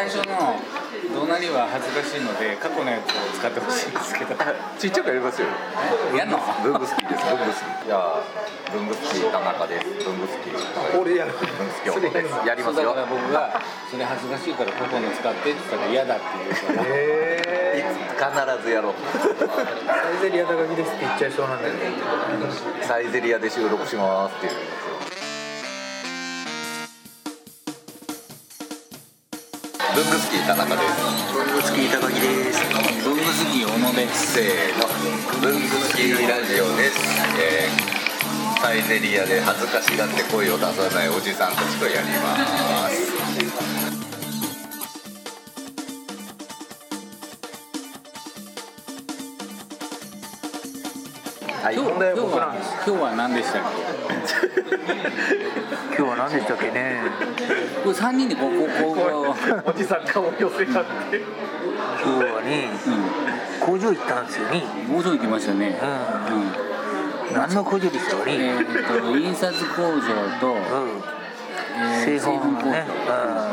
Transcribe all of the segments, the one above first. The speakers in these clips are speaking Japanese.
最初の怒鳴りは恥ずかしいので過去のやつを使ってほしいんですけど。ちっちゃくやりますよ。やんの？文具好きです。文具好きじゃあ文具好き田中です。文具好き俺やる。文具好き男ですやりますよ。だから僕がそれ恥ずかしいから過去の使ってって言ったら嫌だって言うからへ必ずやろう。サイゼリアですって言っちゃいそうなんだけど。サイゼリアで収録しますっていう文具好き田中です。文具好き高木です文具好き小野ですせーの。文具好きラジオです、えーサイゼリアで恥ずかしがって声を出さないおじさんたちとやります。はい今日今日は何でしたっ 今日は何でしたっけね？けこれ3人でこうこうこうこおじさん顔寄せ合って。今日はねう工場行ったんですよね。うん工場行きましたね。ううん。何の工場ですよえねー、と印刷工場と、うん。えー製本工場。ねうん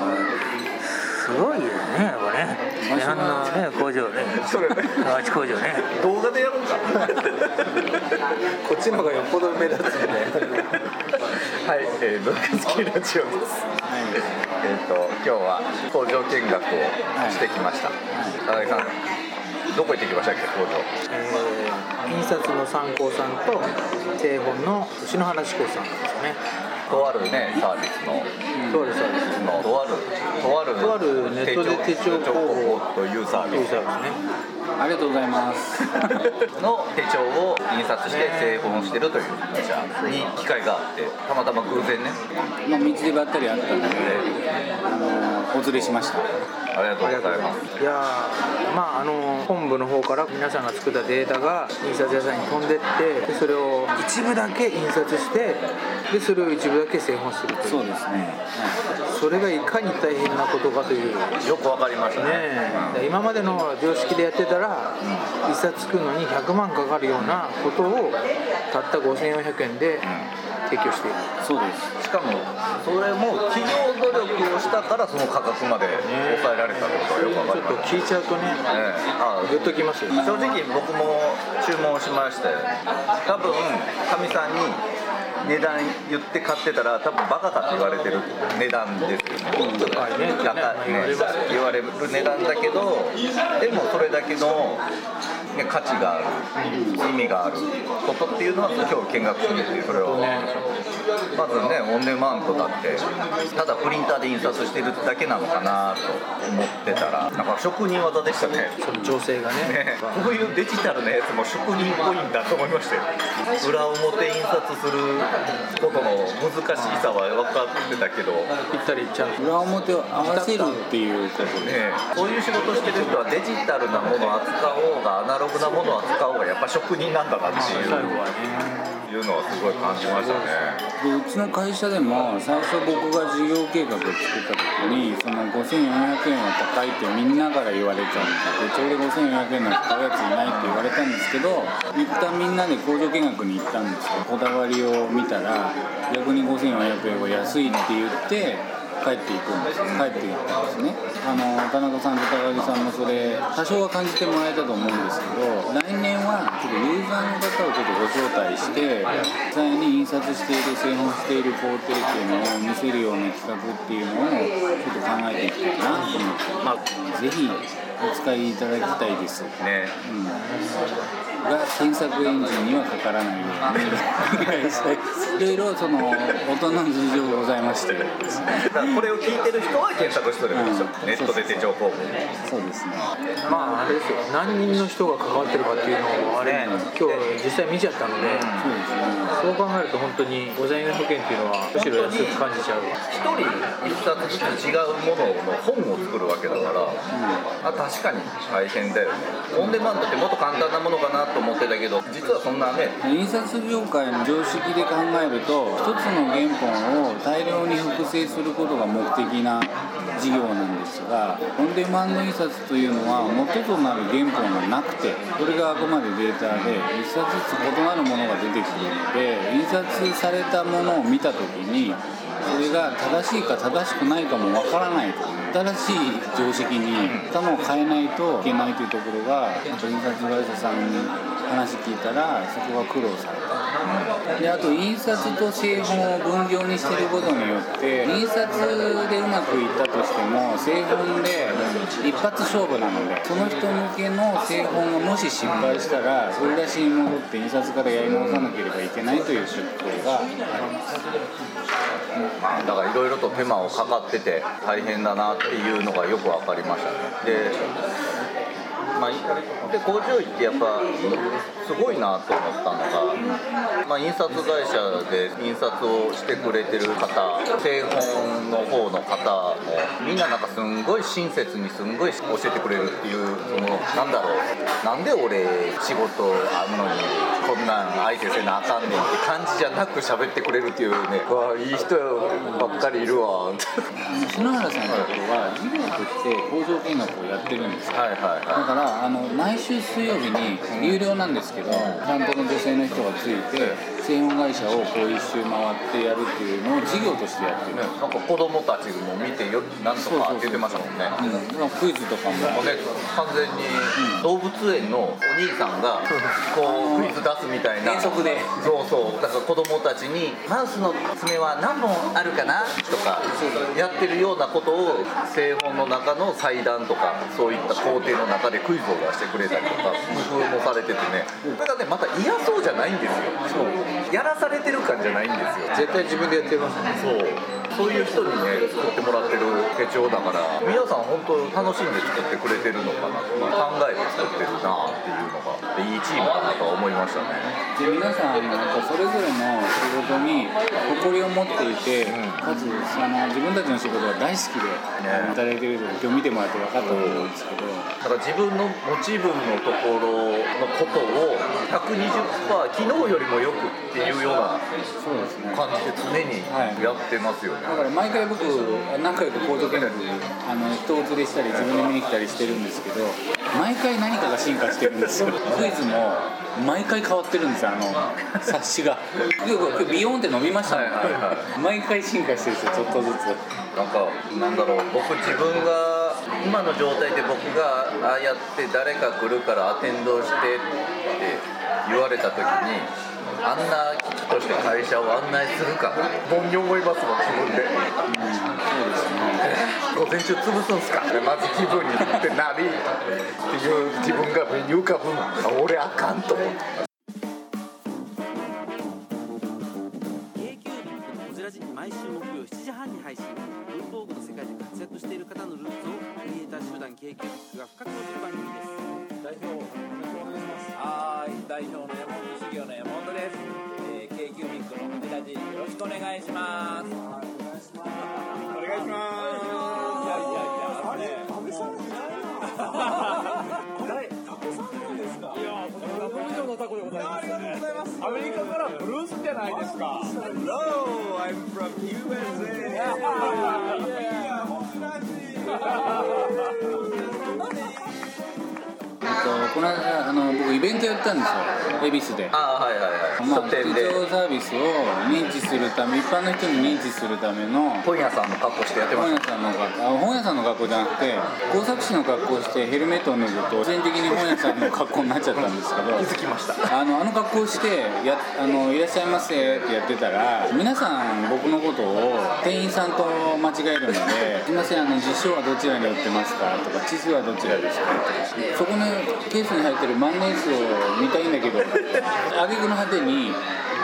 すごいですねやっぱね日本のね工場ね。それ工場ね。動画でやるんか。こっちの方がよっぽど目立つんで。はい、えー、文具好きラジオです。はい。えっ、と今日は工場見学をしてきました、高木さんどこ行ってきましたっけ工場？えー印刷の参考さんと製本の篠原志功さんなんですよねとあるねサービスの。そうですそうです。のとあるとあるとあるネットで手帳広報というサービス。というサービスね。ありがとうございます。の手帳を印刷して製本してるという会社に機会があってたまたま偶然ね。まあ道でばったりあったので。あのお連れしました。ありがとうございます。いやーまああの本部の方から皆さんが作ったデータが印刷屋さんに飛んでってでそれを一部だけ印刷してでそれを一部だけ製本するという。そうですね、それがいかに大変なことかという。ねよくわかりましたねえ。今までの常識でやってたら一冊作るのに100万かかるようなことをたった5400円で提供している。そうです。しかもそれも企業努力をしたからその価格まで抑えられたことがよくわちょっと聞いちゃうとねええ。あグッときますよ正直僕も注文しまして多分かみさんに値段言って買ってたら多分バカかって言われてる値段ですよね。高いね。高いね言われる値段だけどでもそれだけの、ね、価値がある意味があることっていうのは今日見学するっていうそれをまずねオンデマンドだってただプリンターで印刷してるだけなのかなと思ってたらなんか職人技でしたね。その調整がね。ね、こういうデジタルなやつも職人っぽいんだと思いましたよ裏表印刷することの難しさは分かってたけど。ぴったりちゃんと裏表を合わせるっていうことで。ねそういう仕事してる人はデジタルなものを扱おうがアナログなものを扱おうがやっぱ職人なんだなっていう。いうのはすごい感じましたねでうちの会社でも最初僕が事業計画を作った時にその5400円は高いってみんなから言われちゃうんでちょうど5400円の高いやついないって言われたんですけど一旦みんなで工場見学に行ったんですよ。こだわりを見たら逆に5400円は安いって言って帰っていくんです帰っていったんですね。あの田中さんと高木さんもそれ多少は感じてもらえたと思うんですけど来年はちょっとユーザーの方をちょっとご招待して実際に印刷している製本している工程っていうのを見せるような企画っていうのをちょっと考えていきたいなと思って、まあ、ぜひお使いいただきたいです、ね。うん、が検索エンジンにはかからないように。お願いしたいですいろいろその大人の事情がございまして。ねこれを聞いてる人は検索してるんですよ、う。んネットで手帳工房そうですね。まああれですよ。何人の人が関わってるかっていうのをあれ今日実際見ちゃったのでそうですね。そう考えると本当に5400円っていうのはむしろ安く感じちゃう。一人一冊ずつ違うものの本を作るわけだから、あ確かに大変だよね。オンデマンドってもっと簡単なものかなと思ってたけど実はそんなね印刷業界の常識で考えると一つの原本を大量に複製することが目的な事業なんですがオンデマンド印刷というのは元となる原本がなくてそれがあくまでデータで一冊ずつ異なるものが出てくるので印刷されたものを見た時にそれが正しいか正しくないかもわからないと新しい常識に頭を変えないといけないというところが印刷会社さんに話聞いたらそこが苦労された、であと印刷と製本を分業にしてることによって印刷でうまくいったとしても製本で一発勝負なのでその人向けの製本がもし失敗したら振り出しに戻って印刷からやり直さなければいけないという出向があります。まあだからいろいろと手間をかかってて大変だなっていうのがよく分かりましたね。でまあ、で工場行ってやっぱすごいなと思ったのが、まあ、印刷会社で印刷をしてくれてる方製本の方の方もみんななんかすんごい親切にすんごい教えてくれるっていうそのなんだろうなんで俺仕事あんのにこんなん相手せなあかんねんって感じじゃなく喋ってくれるっていうねわいい人ばっかりいるわ。篠原さんのところは事業として工場見学をやってるんですよ。はいはいはい。だからあの毎週水曜日に有料なんですけど担当の女性の人がついて製本会社をこう一周回ってやるっていうのを事業としてやってる、ね、なんか子供たちも見てよなんとか出てましたもんね。うん、クイズとかも。ね完全に動物園のお兄さんがこうクイズ出すみたいな。そうそう。だから子供たちに「マウスの爪は何本あるかな?」とかやってるようなことを製本の中の祭壇とかそういった工程の中でクイズを出してくれたりとか工夫もされててね。それがねまた嫌そうじゃないんですよ。そうやらされてる感じゃないんですよ。絶対自分でやってますね。そうそういう人にね作ってもらってる手帳だから。皆さん本当楽しんで作ってくれてるのかなと考えて作ってるなっていうのがいいチームだなと思いましたね。で皆さんなんかそれぞれの仕事に誇りを持っていて、かつその自分たちの仕事が大好きで働いてると今日見てもらって分かったと思うんですけど、だから自分の持ち分のところのことを120%昨日よりもよくっていうような感じで常にやってますよね、だから毎回僕何回か工場見学あの人を連れしたり自分で見に来たりしてるんですけど毎回何かが進化してるんですよ。クイズも毎回変わってるんですよあの冊子が。今日今日ビヨーンって伸びましたね、はいはいは毎回進化してるんですよちょっとずつ。なんかなんだろう僕自分が今の状態で僕がああやって誰か来るからアテンドして言われた時にあんな危機として会社を案内するかな？ぼんに思いますもん自分で。そうですね午前中潰すんすか？まず気分にってなりっていう自分が目に浮かぶ俺あかんと思って毎週木曜7時半に配信。文房具の世界で活躍している方のルーツをクリエイター集団 k q b が深く落る番組ですからブルースじゃないですか Hello I'm from USA この間あの僕イベントやったんですよ恵比寿でああはいはいはいまあ、書店で副長サービスを認知するため一般の人に認知するための本屋さんの格好してやってま本した屋さんの格好あ本屋さんの格好じゃなくて工作士の格好をしてヘルメットを脱ぐと全的に本屋さんの格好になっちゃったんですけど気づきましたあのあの格好をしてやあの「いらっしゃいませ」ってやってたら皆さん僕のことを店員さんと間違えるので「すいませんあの辞書はどちらに売ってますか?」とか「地図はどちらですか?」とかそこのケースに入ってる万年筆を見たいんだけど。挙句の果てに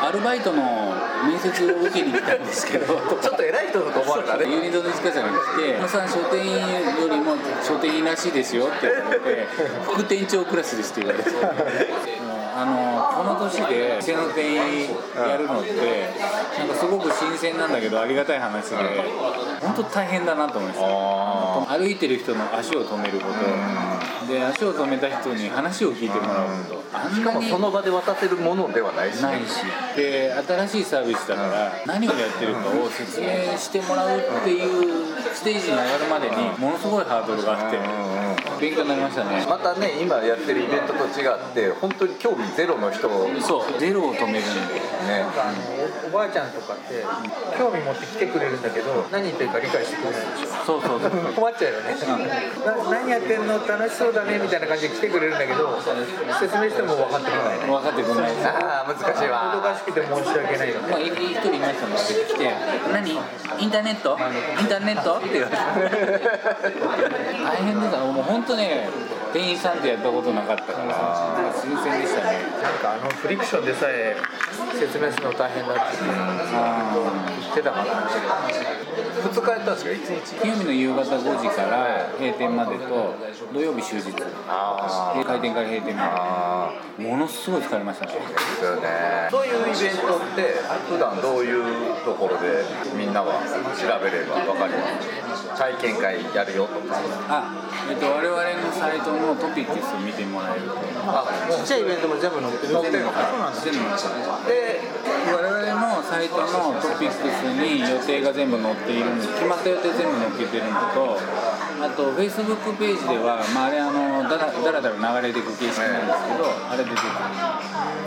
アルバイトの面接を受けに来たんですけど。ちょっと偉い人だと思われたね。ユニットの市川さんが来て「小野さん書店員よりも書店員らしいですよ」って言われて「副店長クラスです」って言われてあのこの年で店の店員やるのってなんかすごく新鮮なんだけどありがたい話で本当大変だなと思いますあ歩いてる人の足を止めること。で足を止めた人に話を聞いてもらうこと。しかもその場で渡せるものではないしないし。で新しいサービスだから何をやってるかを説明してもらうっていうステージに上がるまでにものすごいハードルがあって勉強になりましたね。またね今やってるイベントと違って本当に興味ゼロの人ねそうゼロを止めるんであのおおばあちゃんとかって興味持って来てくれるんだけど何言ってるか理解してくれないでしょ。そうそうそう。困っちゃうよね、な何やってんの？楽しそうだねみたいな感じで来てくれるんだけど説明しても分かってこない。ね分かってくんない。ですああ難しいわ。難しくて申し訳ないよね。まあ、一人いましたもん出てきて「何？インターネット？インターネット?」って言われて。大変でしたもう本当ね店員さんとやったことなかったから新鮮でしたね。なんかあのフリクションでさえ説明するの大変だって。言ってたからね2日やったんですか？1日。金曜日の夕方5時から閉店までと土曜日終日。あ開店から閉店まあでものすごい疲れましたねねそういうイベントって普段どういうところでみんなは調べれば分かります？体験会やるよとか。あえっと我々のサイトのトピックスを見てもらえると。あちっちゃいイベントも全部載ってる？全部載ってますで我々のサイトのトピックスに予定が全部載っているの決まった予定全部載っけてるのとあと Facebook ページでは、まあ、あれあのだらだらだら流れていく形式なんですけど、あれ出てくる。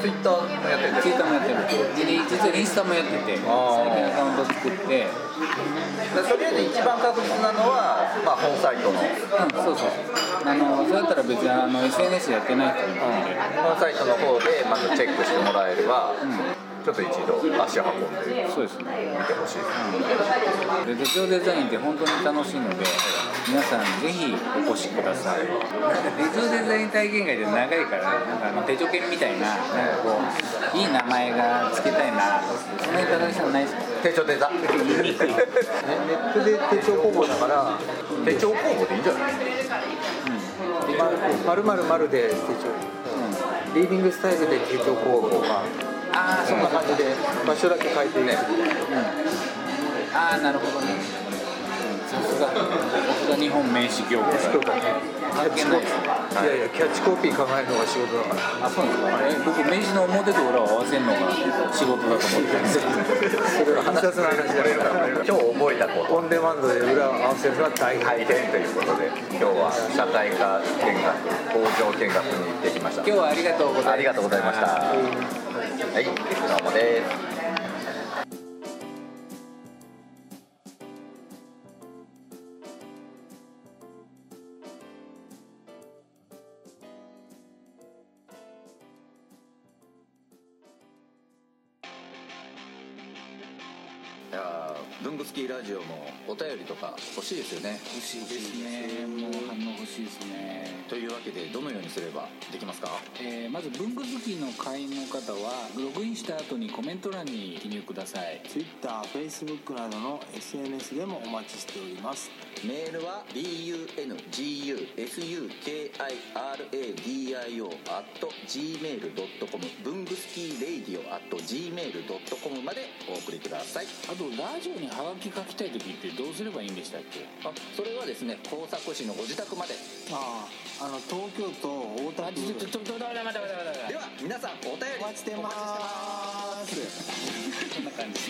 ツイッターもやってるツイッターもやってる。でね実はインスタもやってて最近アカウント作って。でとりあえず一番確実なのは、まあ、本サイトの。うんそうそうあのそれだったら別にあの SNS やってない人でもいいんで。本サイトの方でまずチェックしてもらえれば、ちょっと一度足を運んでそうですね。見てほしいです、で手帳デザインって本当に楽しいので皆さんぜひお越しください。なんか手帳デザイン体験会で長いからなんかあの手帳券みたいななんかこういい名前が付けたいな。そんなに高木さんないですか？手帳デザ。ねネットで手帳工房だから手帳工房でいいんじゃない？まるまるまるで手帳リービングスタイルで手帳工房か。ああそんな感じで場所だけ変えてねああなるほどね。さすがさすが日本名刺業界今日から関係ないやいやキャッチコピー考えるのが仕事だからあそうなんですかえ僕名刺の表と裏を合わせるのが仕事だと思ってるんです。それは印刷の話だから今日覚えたことオンデマンドで裏を合わせるのは大変大変ということで今日は社会科見学工場見学に行ってきました。今日はありがとうございました。ありがとうございました。はいどうもですいやー文具スキーラジオもお便りとか欲しいですよね。欲しいですね。もう反応欲しいですねというわけでどのようにすればできますか？えーまず文具好きの会員の方はログインした後にコメント欄に記入ください。TwitterFacebook などの SNS でもお待ちしております。メールは bungusukiradio.gmail.com 文具スキーレイディオ .gmail.com までお送りください。あとラジオにハガキ書きたい時ってどうすればいいんでしたっけ？あそれはですね工作士のご自宅まで。あああの東京都大田区。ちょちょちょちょ待て待て待て待てでは皆さんお便りお待ちしてますこんな感じ